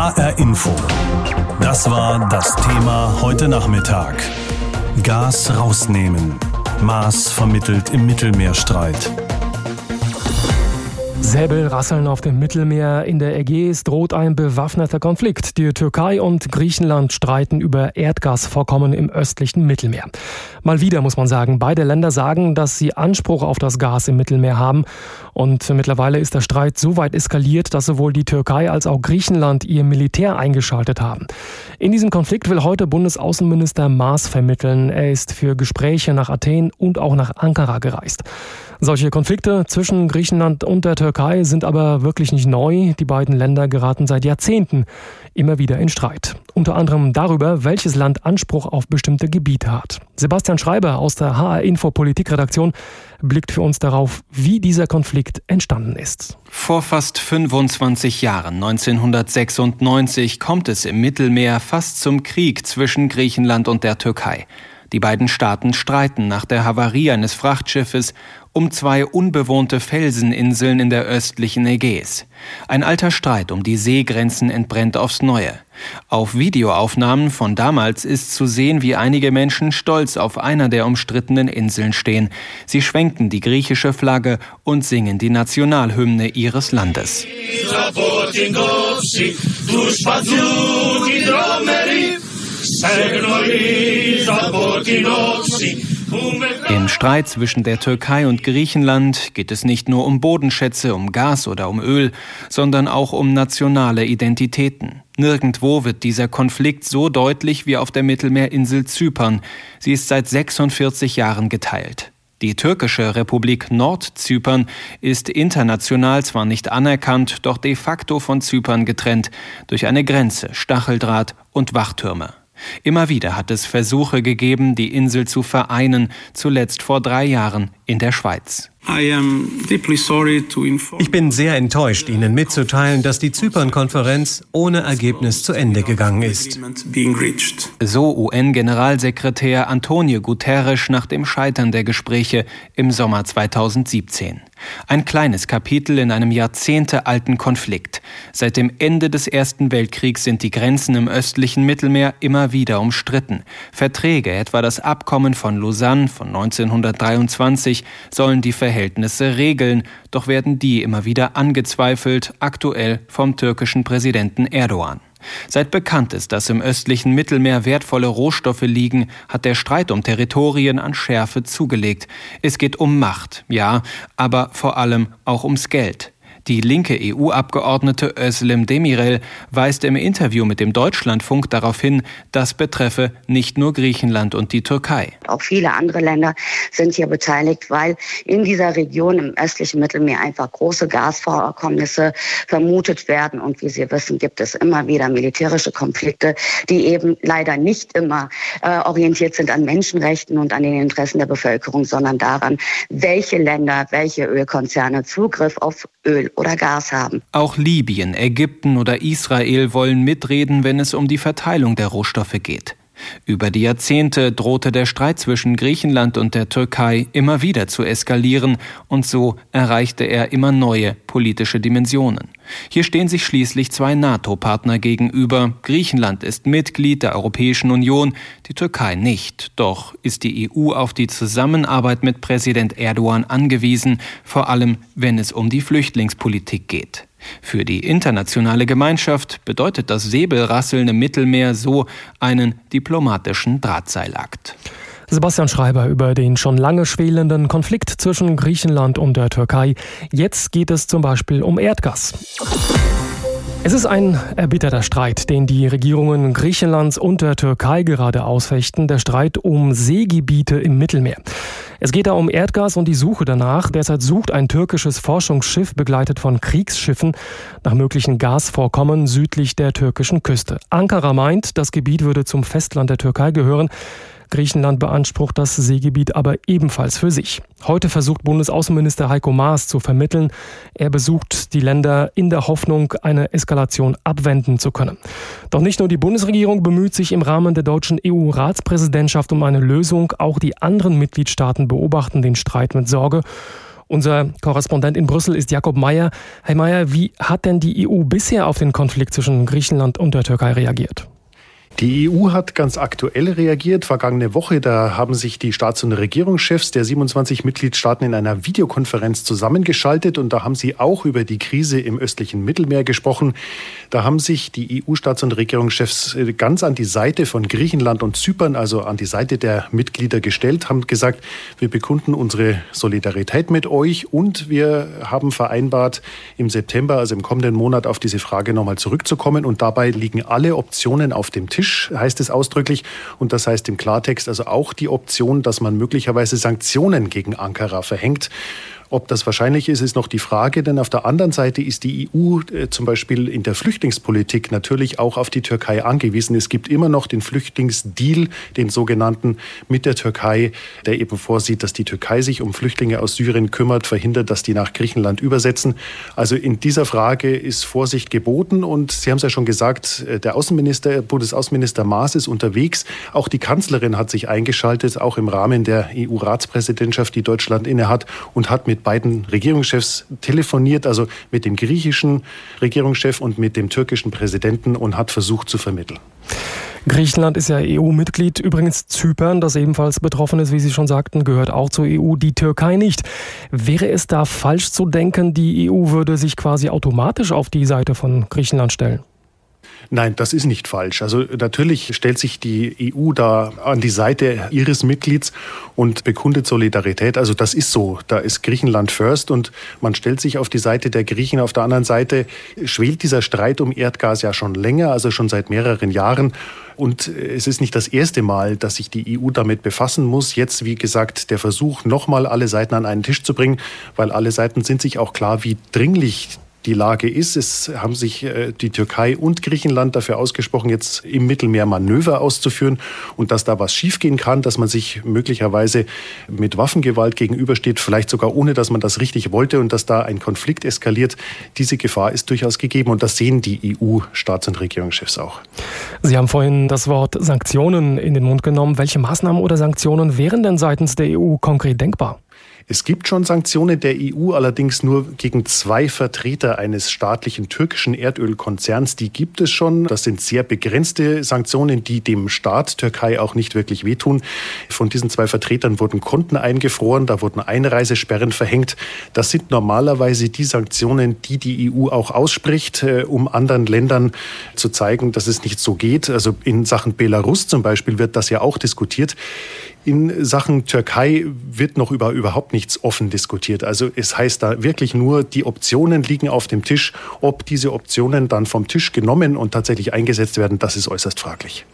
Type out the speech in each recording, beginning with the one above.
HR Info. Das war das Thema heute Nachmittag. Gas rausnehmen. Maas vermittelt im Mittelmeerstreit. Säbel rasseln auf dem Mittelmeer. In der Ägäis droht ein bewaffneter Konflikt. Die Türkei und Griechenland streiten über Erdgasvorkommen im östlichen Mittelmeer. Mal wieder muss man sagen, beide Länder sagen, dass sie Anspruch auf das Gas im Mittelmeer haben. Und mittlerweile ist der Streit so weit eskaliert, dass sowohl die Türkei als auch Griechenland ihr Militär eingeschaltet haben. In diesem Konflikt will heute Bundesaußenminister Maas vermitteln. Er ist für Gespräche nach Athen und auch nach Ankara gereist. Solche Konflikte zwischen Griechenland und der Türkei sind aber wirklich nicht neu. Die beiden Länder geraten seit Jahrzehnten immer wieder in Streit. Unter anderem darüber, welches Land Anspruch auf bestimmte Gebiete hat. Sebastian Schreiber aus der HR Info Politikredaktion blickt für uns darauf, wie dieser Konflikt entstanden ist. Vor fast 25 Jahren, 1996, kommt es im Mittelmeer fast zum Krieg zwischen Griechenland und der Türkei. Die beiden Staaten streiten nach der Havarie eines Frachtschiffes um zwei unbewohnte Felseninseln in der östlichen Ägäis. Ein alter Streit um die Seegrenzen entbrennt aufs Neue. Auf Videoaufnahmen von damals ist zu sehen, wie einige Menschen stolz auf einer der umstrittenen Inseln stehen. Sie schwenken die griechische Flagge und singen die Nationalhymne ihres Landes. Im Streit zwischen der Türkei und Griechenland geht es nicht nur um Bodenschätze, um Gas oder um Öl, sondern auch um nationale Identitäten. Nirgendwo wird dieser Konflikt so deutlich wie auf der Mittelmeerinsel Zypern. Sie ist seit 46 Jahren geteilt. Die türkische Republik Nordzypern ist international zwar nicht anerkannt, doch de facto von Zypern getrennt durch eine Grenze, Stacheldraht und Wachtürme. Immer wieder hat es Versuche gegeben, die Insel zu vereinen, zuletzt vor drei Jahren in der Schweiz. Ich bin sehr enttäuscht, Ihnen mitzuteilen, dass die Zypern-Konferenz ohne Ergebnis zu Ende gegangen ist. So UN-Generalsekretär Antonio Guterres nach dem Scheitern der Gespräche im Sommer 2017. Ein kleines Kapitel in einem jahrzehntealten Konflikt. Seit dem Ende des Ersten Weltkriegs sind die Grenzen im östlichen Mittelmeer immer wieder umstritten. Verträge, etwa das Abkommen von Lausanne von 1923, sollen die Verhältnisse regeln, doch werden die immer wieder angezweifelt, aktuell vom türkischen Präsidenten Erdogan. Seit bekannt ist, dass im östlichen Mittelmeer wertvolle Rohstoffe liegen, hat der Streit um Territorien an Schärfe zugelegt. Es geht um Macht, ja, aber vor allem auch ums Geld. Die linke EU-Abgeordnete Özlem Demirel weist im Interview mit dem Deutschlandfunk darauf hin, das betreffe nicht nur Griechenland und die Türkei. Auch viele andere Länder sind hier beteiligt, weil in dieser Region im östlichen Mittelmeer einfach große Gasvorkommnisse vermutet werden. Und wie Sie wissen, gibt es immer wieder militärische Konflikte, die eben leider nicht immer äh, orientiert sind an Menschenrechten und an den Interessen der Bevölkerung, sondern daran, welche Länder, welche Ölkonzerne Zugriff auf Öl oder Gas haben. Auch Libyen, Ägypten oder Israel wollen mitreden, wenn es um die Verteilung der Rohstoffe geht. Über die Jahrzehnte drohte der Streit zwischen Griechenland und der Türkei immer wieder zu eskalieren, und so erreichte er immer neue politische Dimensionen. Hier stehen sich schließlich zwei NATO-Partner gegenüber. Griechenland ist Mitglied der Europäischen Union, die Türkei nicht. Doch ist die EU auf die Zusammenarbeit mit Präsident Erdogan angewiesen, vor allem wenn es um die Flüchtlingspolitik geht. Für die internationale Gemeinschaft bedeutet das Säbelrasseln im Mittelmeer so einen diplomatischen Drahtseilakt. Sebastian Schreiber über den schon lange schwelenden Konflikt zwischen Griechenland und der Türkei. Jetzt geht es zum Beispiel um Erdgas. Es ist ein erbitterter Streit, den die Regierungen Griechenlands und der Türkei gerade ausfechten, der Streit um Seegebiete im Mittelmeer. Es geht da um Erdgas und die Suche danach. Derzeit sucht ein türkisches Forschungsschiff, begleitet von Kriegsschiffen, nach möglichen Gasvorkommen südlich der türkischen Küste. Ankara meint, das Gebiet würde zum Festland der Türkei gehören. Griechenland beansprucht das Seegebiet aber ebenfalls für sich. Heute versucht Bundesaußenminister Heiko Maas zu vermitteln. Er besucht die Länder in der Hoffnung, eine Eskalation abwenden zu können. Doch nicht nur die Bundesregierung bemüht sich im Rahmen der deutschen EU-Ratspräsidentschaft um eine Lösung. Auch die anderen Mitgliedstaaten beobachten den Streit mit Sorge. Unser Korrespondent in Brüssel ist Jakob Mayer. Herr Mayer, wie hat denn die EU bisher auf den Konflikt zwischen Griechenland und der Türkei reagiert? Die EU hat ganz aktuell reagiert. Vergangene Woche, da haben sich die Staats- und Regierungschefs der 27 Mitgliedstaaten in einer Videokonferenz zusammengeschaltet und da haben sie auch über die Krise im östlichen Mittelmeer gesprochen. Da haben sich die EU-Staats- und Regierungschefs äh, ganz an die Seite von Griechenland und Zypern, also an die Seite der Mitglieder gestellt, haben gesagt, wir bekunden unsere Solidarität mit euch und wir haben vereinbart, im September, also im kommenden Monat, auf diese Frage nochmal zurückzukommen und dabei liegen alle Optionen auf dem Tisch. Tisch, heißt es ausdrücklich. Und das heißt im Klartext also auch die Option, dass man möglicherweise Sanktionen gegen Ankara verhängt. Ob das wahrscheinlich ist, ist noch die Frage, denn auf der anderen Seite ist die EU äh, zum Beispiel in der Flüchtlingspolitik natürlich auch auf die Türkei angewiesen. Es gibt immer noch den Flüchtlingsdeal, den sogenannten mit der Türkei, der eben vorsieht, dass die Türkei sich um Flüchtlinge aus Syrien kümmert, verhindert, dass die nach Griechenland übersetzen. Also in dieser Frage ist Vorsicht geboten und Sie haben es ja schon gesagt, äh, der Außenminister, Bundesaußenminister Maas ist unterwegs. Auch die Kanzlerin hat sich eingeschaltet, auch im Rahmen der EU-Ratspräsidentschaft, die Deutschland innehat und hat mit mit beiden Regierungschefs telefoniert, also mit dem griechischen Regierungschef und mit dem türkischen Präsidenten und hat versucht zu vermitteln. Griechenland ist ja EU-Mitglied. Übrigens Zypern, das ebenfalls betroffen ist, wie Sie schon sagten, gehört auch zur EU, die Türkei nicht. Wäre es da falsch zu denken, die EU würde sich quasi automatisch auf die Seite von Griechenland stellen? Nein, das ist nicht falsch. Also natürlich stellt sich die EU da an die Seite ihres Mitglieds und bekundet Solidarität. Also das ist so. Da ist Griechenland first und man stellt sich auf die Seite der Griechen. Auf der anderen Seite schwelt dieser Streit um Erdgas ja schon länger, also schon seit mehreren Jahren. Und es ist nicht das erste Mal, dass sich die EU damit befassen muss. Jetzt, wie gesagt, der Versuch, nochmal alle Seiten an einen Tisch zu bringen, weil alle Seiten sind sich auch klar, wie dringlich die Lage ist. Es haben sich äh, die Türkei und Griechenland dafür ausgesprochen, jetzt im Mittelmeer Manöver auszuführen und dass da was schiefgehen kann, dass man sich möglicherweise mit Waffengewalt gegenübersteht, vielleicht sogar ohne, dass man das richtig wollte und dass da ein Konflikt eskaliert. Diese Gefahr ist durchaus gegeben und das sehen die EU-Staats- und Regierungschefs auch. Sie haben vorhin das Wort Sanktionen in den Mund genommen. Welche Maßnahmen oder Sanktionen wären denn seitens der EU konkret denkbar? Es gibt schon Sanktionen der EU, allerdings nur gegen zwei Vertreter eines staatlichen türkischen Erdölkonzerns. Die gibt es schon. Das sind sehr begrenzte Sanktionen, die dem Staat Türkei auch nicht wirklich wehtun. Von diesen zwei Vertretern wurden Konten eingefroren, da wurden Einreisesperren verhängt. Das sind normalerweise die Sanktionen, die die EU auch ausspricht, äh, um anderen Ländern zu zeigen, dass es nicht so geht. Also in Sachen Belarus zum Beispiel wird das ja auch diskutiert. In Sachen Türkei wird noch über überhaupt nichts offen diskutiert. Also es heißt da wirklich nur, die Optionen liegen auf dem Tisch. Ob diese Optionen dann vom Tisch genommen und tatsächlich eingesetzt werden, das ist äußerst fraglich.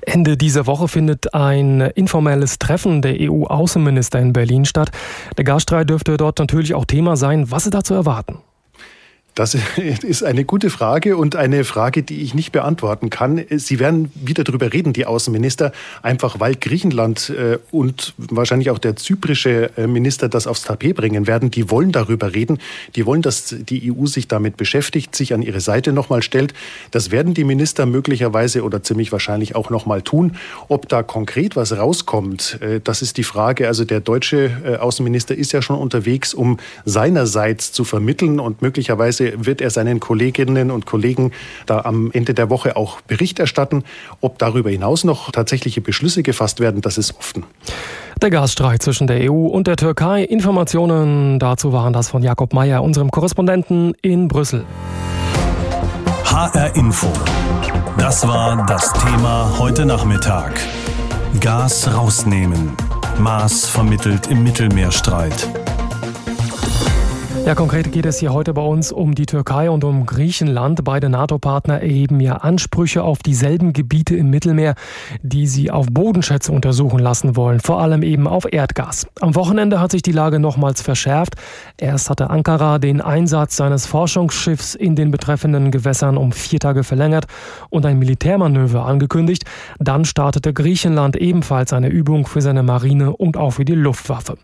Ende dieser Woche findet ein informelles Treffen der EU-Außenminister in Berlin statt. Der Gasstreit dürfte dort natürlich auch Thema sein. Was ist da zu erwarten? Das ist eine gute Frage und eine Frage, die ich nicht beantworten kann. Sie werden wieder darüber reden, die Außenminister, einfach weil Griechenland äh, und wahrscheinlich auch der zyprische äh, Minister das aufs Tapet bringen werden. Die wollen darüber reden. Die wollen, dass die EU sich damit beschäftigt, sich an ihre Seite nochmal stellt. Das werden die Minister möglicherweise oder ziemlich wahrscheinlich auch nochmal tun. Ob da konkret was rauskommt, äh, das ist die Frage. Also der deutsche Außenminister ist ja schon unterwegs, um seinerseits zu vermitteln und möglicherweise Weise wird er seinen Kolleginnen und Kollegen da am Ende der Woche auch Bericht erstatten. Ob darüber hinaus noch tatsächliche Beschlüsse gefasst werden, das ist offen. Der Gasstreit zwischen der EU und der Türkei. Informationen dazu waren das von Jakob Mayer, unserem Korrespondenten in Brüssel. HR Info. Das war das Thema heute Nachmittag. Gas rausnehmen. Maas vermittelt im Mittelmeerstreit. Ja, konkret geht es hier heute bei uns um die Türkei und um Griechenland. Beide NATO-Partner erheben ja Ansprüche auf dieselben Gebiete im Mittelmeer, die sie auf Bodenschätze untersuchen lassen wollen, vor allem eben auf Erdgas. Am Wochenende hat sich die Lage nochmals verschärft. Erst hatte Ankara den Einsatz seines Forschungsschiffs in den betreffenden Gewässern um vier Tage verlängert und ein Militärmanöver angekündigt. Dann startete Griechenland ebenfalls eine Übung für seine Marine und auch für die Luftwaffe.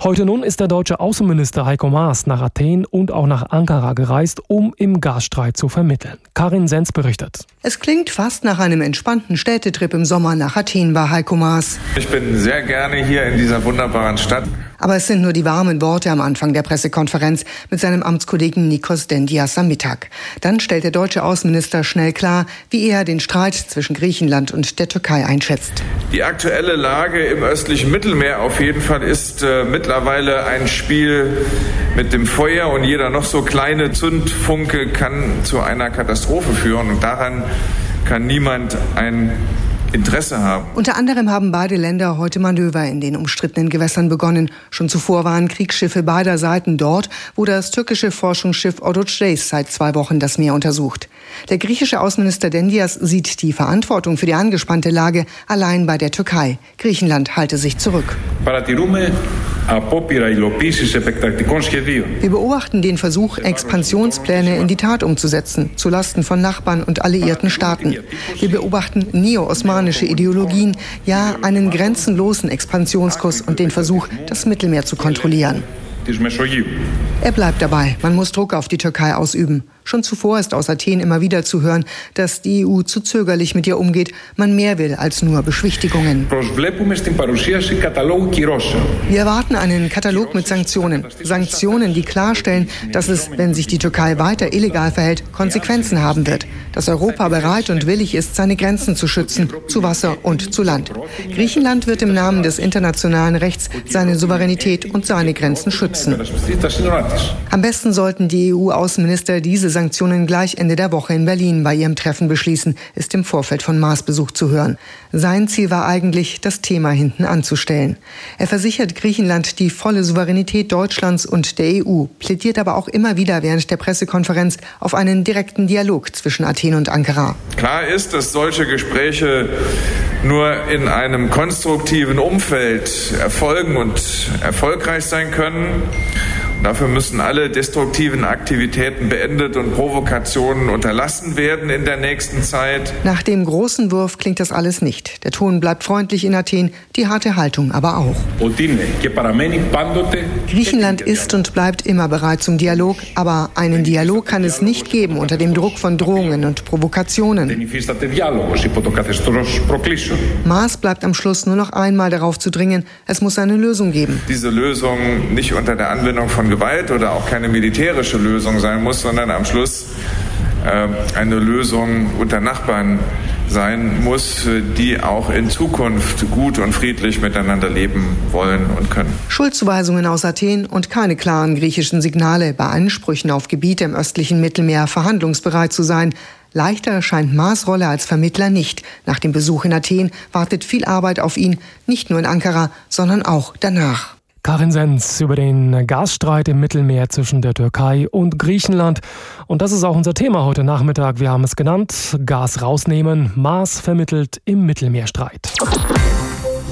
Heute nun ist der deutsche Außenminister Heiko Maas nach Athen und auch nach Ankara gereist, um im Gasstreit zu vermitteln. Karin Sens berichtet. Es klingt fast nach einem entspannten Städtetrip im Sommer nach Athen bei Heiko Maas. Ich bin sehr gerne hier in dieser wunderbaren Stadt. Aber es sind nur die warmen Worte am Anfang der Pressekonferenz mit seinem Amtskollegen Nikos Dendias am Mittag. Dann stellt der deutsche Außenminister schnell klar, wie er den Streit zwischen Griechenland und der Türkei einschätzt. Die aktuelle Lage im östlichen Mittelmeer auf jeden Fall ist äh, mittlerweile ein Spiel mit dem Feuer und jeder noch so kleine Zündfunke kann zu einer Katastrophe führen. Und daran kann niemand ein Interesse haben. Unter anderem haben beide Länder heute Manöver in den umstrittenen Gewässern begonnen. Schon zuvor waren Kriegsschiffe beider Seiten dort, wo das türkische Forschungsschiff Odoçres seit zwei Wochen das Meer untersucht. Der griechische Außenminister Dendias sieht die Verantwortung für die angespannte Lage allein bei der Türkei. Griechenland halte sich zurück. Wir beobachten den Versuch, Expansionspläne in die Tat umzusetzen, zulasten von Nachbarn und alliierten Staaten. Wir beobachten neo-osmanische Ideologien, ja einen grenzenlosen Expansionskurs und den Versuch, das Mittelmeer zu kontrollieren. Er bleibt dabei, man muss Druck auf die Türkei ausüben. Schon zuvor ist aus Athen immer wieder zu hören, dass die EU zu zögerlich mit ihr umgeht, man mehr will als nur Beschwichtigungen. Wir erwarten einen Katalog mit Sanktionen. Sanktionen, die klarstellen, dass es, wenn sich die Türkei weiter illegal verhält, Konsequenzen haben wird. Dass Europa bereit und willig ist, seine Grenzen zu schützen, zu Wasser und zu Land. Griechenland wird im Namen des internationalen Rechts seine Souveränität und seine Grenzen schützen. Am besten sollten die EU-Außenminister diese Sanktionen gleich Ende der Woche in Berlin bei ihrem Treffen beschließen, ist im Vorfeld von Maßbesuch zu hören. Sein Ziel war eigentlich, das Thema hinten anzustellen. Er versichert Griechenland die volle Souveränität Deutschlands und der EU, plädiert aber auch immer wieder während der Pressekonferenz auf einen direkten Dialog zwischen Athen und Ankara. Klar ist, dass solche Gespräche nur in einem konstruktiven Umfeld erfolgen und erfolgreich sein können. Dafür müssen alle destruktiven Aktivitäten beendet und Provokationen unterlassen werden in der nächsten Zeit. Nach dem großen Wurf klingt das alles nicht. Der Ton bleibt freundlich in Athen, die harte Haltung aber auch. Griechenland ist und bleibt immer bereit zum Dialog, aber einen Dialog kann es nicht geben unter dem Druck von Drohungen und Provokationen. Maas bleibt am Schluss nur noch einmal darauf zu dringen, es muss eine Lösung geben. Diese Lösung nicht unter der Anwendung von Gewalt oder auch keine militärische Lösung sein muss, sondern am Schluss äh, eine Lösung unter Nachbarn sein muss, die auch in Zukunft gut und friedlich miteinander leben wollen und können. Schuldzuweisungen aus Athen und keine klaren griechischen Signale bei Ansprüchen auf Gebiete im östlichen Mittelmeer verhandlungsbereit zu sein. Leichter scheint Maas Rolle als Vermittler nicht. Nach dem Besuch in Athen wartet viel Arbeit auf ihn, nicht nur in Ankara, sondern auch danach. Karin Sens über den Gasstreit im Mittelmeer zwischen der Türkei und Griechenland. Und das ist auch unser Thema heute Nachmittag. Wir haben es genannt. Gas rausnehmen, Maß vermittelt im Mittelmeerstreit.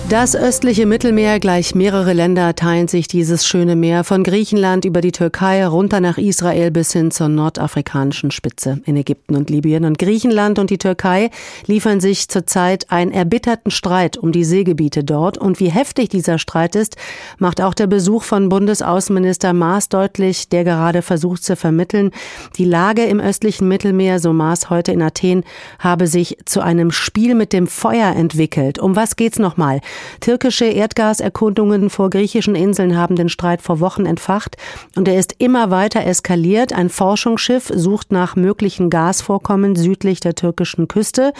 Das östliche Mittelmeer gleich mehrere Länder teilen sich dieses schöne Meer von Griechenland über die Türkei runter nach Israel bis hin zur nordafrikanischen Spitze in Ägypten und Libyen. Und Griechenland und die Türkei liefern sich zurzeit einen erbitterten Streit um die Seegebiete dort. Und wie heftig dieser Streit ist, macht auch der Besuch von Bundesaußenminister Maas deutlich, der gerade versucht zu vermitteln. Die Lage im östlichen Mittelmeer, so Maas heute in Athen, habe sich zu einem Spiel mit dem Feuer entwickelt. Um was geht's nochmal? Türkische Erdgaserkundungen vor griechischen Inseln haben den Streit vor Wochen entfacht und er ist immer weiter eskaliert. Ein Forschungsschiff sucht nach möglichen Gasvorkommen südlich der türkischen Küste.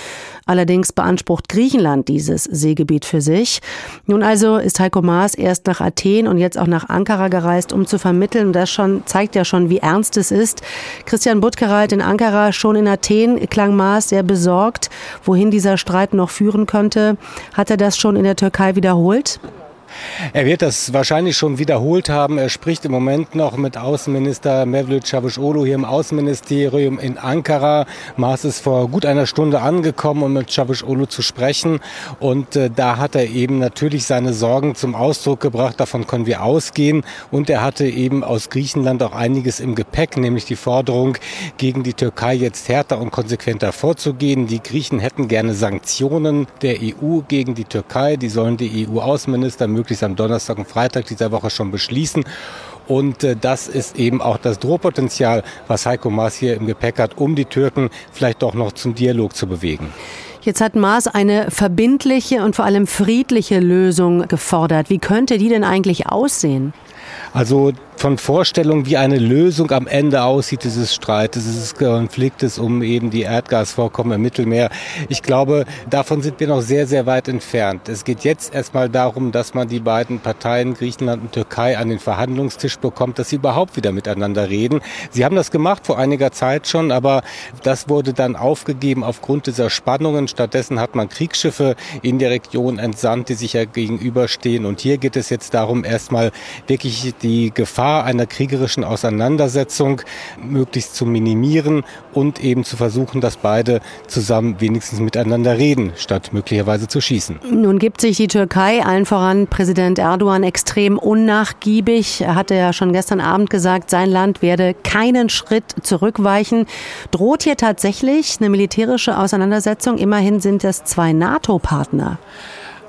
Allerdings beansprucht Griechenland dieses Seegebiet für sich. Nun also ist Heiko Maas erst nach Athen und jetzt auch nach Ankara gereist, um zu vermitteln. Das schon zeigt ja schon, wie ernst es ist. Christian Buttgereit in Ankara, schon in Athen klang Maas sehr besorgt, wohin dieser Streit noch führen könnte. Hat er das schon in der Türkei wiederholt? Er wird das wahrscheinlich schon wiederholt haben. Er spricht im Moment noch mit Außenminister Mevlut Cavusoglu hier im Außenministerium in Ankara. Maas ist vor gut einer Stunde angekommen, um mit Cavusoglu zu sprechen. Und äh, da hat er eben natürlich seine Sorgen zum Ausdruck gebracht. Davon können wir ausgehen. Und er hatte eben aus Griechenland auch einiges im Gepäck, nämlich die Forderung, gegen die Türkei jetzt härter und konsequenter vorzugehen. Die Griechen hätten gerne Sanktionen der EU gegen die Türkei. Die sollen die EU-Außenminister möglicherweise möglichst am Donnerstag und Freitag dieser Woche schon beschließen. Und äh, das ist eben auch das Drohpotenzial, was Heiko Maas hier im Gepäck hat, um die Türken vielleicht doch noch zum Dialog zu bewegen. Jetzt hat Maas eine verbindliche und vor allem friedliche Lösung gefordert. Wie könnte die denn eigentlich aussehen? Also von Vorstellungen, wie eine Lösung am Ende aussieht dieses Streites, dieses Konfliktes um eben die Erdgasvorkommen im Mittelmeer. Ich glaube, davon sind wir noch sehr, sehr weit entfernt. Es geht jetzt erstmal darum, dass man die beiden Parteien Griechenland und Türkei an den Verhandlungstisch bekommt, dass sie überhaupt wieder miteinander reden. Sie haben das gemacht vor einiger Zeit schon, aber das wurde dann aufgegeben aufgrund dieser Spannungen. Stattdessen hat man Kriegsschiffe in der Region entsandt, die sich ja gegenüberstehen. Und hier geht es jetzt darum, erstmal wirklich die Gefahr Gefahr einer kriegerischen Auseinandersetzung möglichst zu minimieren und eben zu versuchen, dass beide zusammen wenigstens miteinander reden, statt möglicherweise zu schießen. Nun gibt sich die Türkei, allen voran Präsident Erdogan, extrem unnachgiebig. Er hatte ja schon gestern Abend gesagt, sein Land werde keinen Schritt zurückweichen. Droht hier tatsächlich eine militärische Auseinandersetzung? Immerhin sind es zwei NATO-Partner.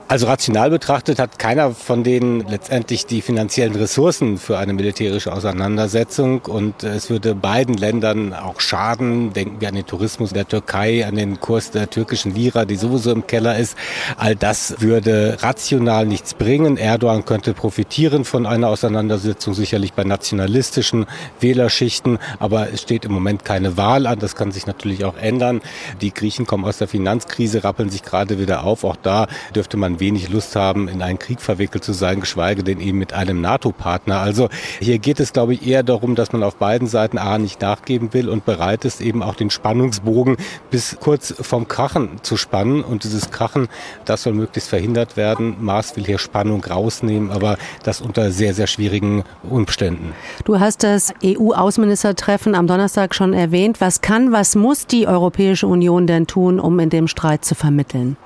Also rational betrachtet hat keiner von denen letztendlich die finanziellen Ressourcen für eine militärische Auseinandersetzung und es würde beiden Ländern auch schaden. Denken wir an den Tourismus der Türkei, an den Kurs der türkischen Lira, die sowieso im Keller ist. All das würde rational nichts bringen. Erdogan könnte profitieren von einer Auseinandersetzung, sicherlich bei nationalistischen Wählerschichten, aber es steht im Moment keine Wahl an. Das kann sich natürlich auch ändern. Die Griechen kommen aus der Finanzkrise, rappeln sich gerade wieder auf. Auch da dürfte man wenig Lust haben, in einen Krieg verwickelt zu sein, geschweige denn eben mit einem NATO-Partner. Also hier geht es, glaube ich, eher darum, dass man auf beiden Seiten A nicht nachgeben will und bereit ist, eben auch den Spannungsbogen bis kurz vom Krachen zu spannen. Und dieses Krachen, das soll möglichst verhindert werden. Maas will hier Spannung rausnehmen, aber das unter sehr, sehr schwierigen Umständen. Du hast das EU-Außenministertreffen am Donnerstag schon erwähnt. Was kann, was muss die Europäische Union denn tun, um in dem Streit zu vermitteln?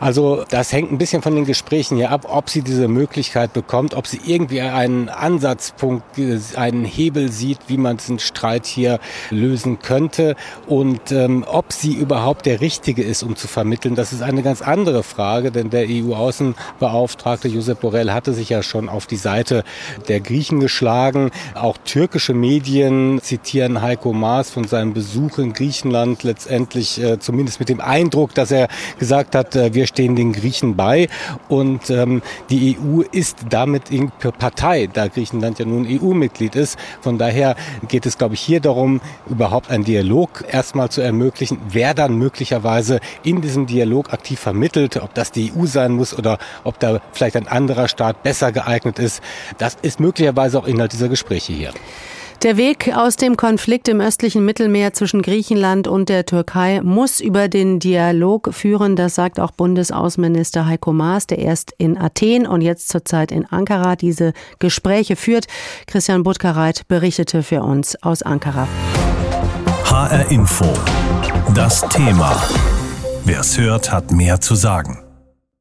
Also das hängt ein bisschen von den Gesprächen hier ab, ob sie diese Möglichkeit bekommt, ob sie irgendwie einen Ansatzpunkt, einen Hebel sieht, wie man diesen Streit hier lösen könnte und ähm, ob sie überhaupt der Richtige ist, um zu vermitteln. Das ist eine ganz andere Frage, denn der EU-Außenbeauftragte Josep Borrell hatte sich ja schon auf die Seite der Griechen geschlagen. Auch türkische Medien zitieren Heiko Maas von seinem Besuch in Griechenland letztendlich äh, zumindest mit dem Eindruck, dass er gesagt hat, äh, wir stehen den Griechen bei und ähm, die EU ist damit Partei, da Griechenland ja nun EU-Mitglied ist. Von daher geht es, glaube ich, hier darum, überhaupt einen Dialog erstmal zu ermöglichen, wer dann möglicherweise in diesem Dialog aktiv vermittelt, ob das die EU sein muss oder ob da vielleicht ein anderer Staat besser geeignet ist. Das ist möglicherweise auch Inhalt dieser Gespräche hier. Der Weg aus dem Konflikt im östlichen Mittelmeer zwischen Griechenland und der Türkei muss über den Dialog führen. Das sagt auch Bundesaußenminister Heiko Maas, der erst in Athen und jetzt zurzeit in Ankara diese Gespräche führt. Christian Butkareit berichtete für uns aus Ankara. HR Info. Das Thema. Wer es hört, hat mehr zu sagen.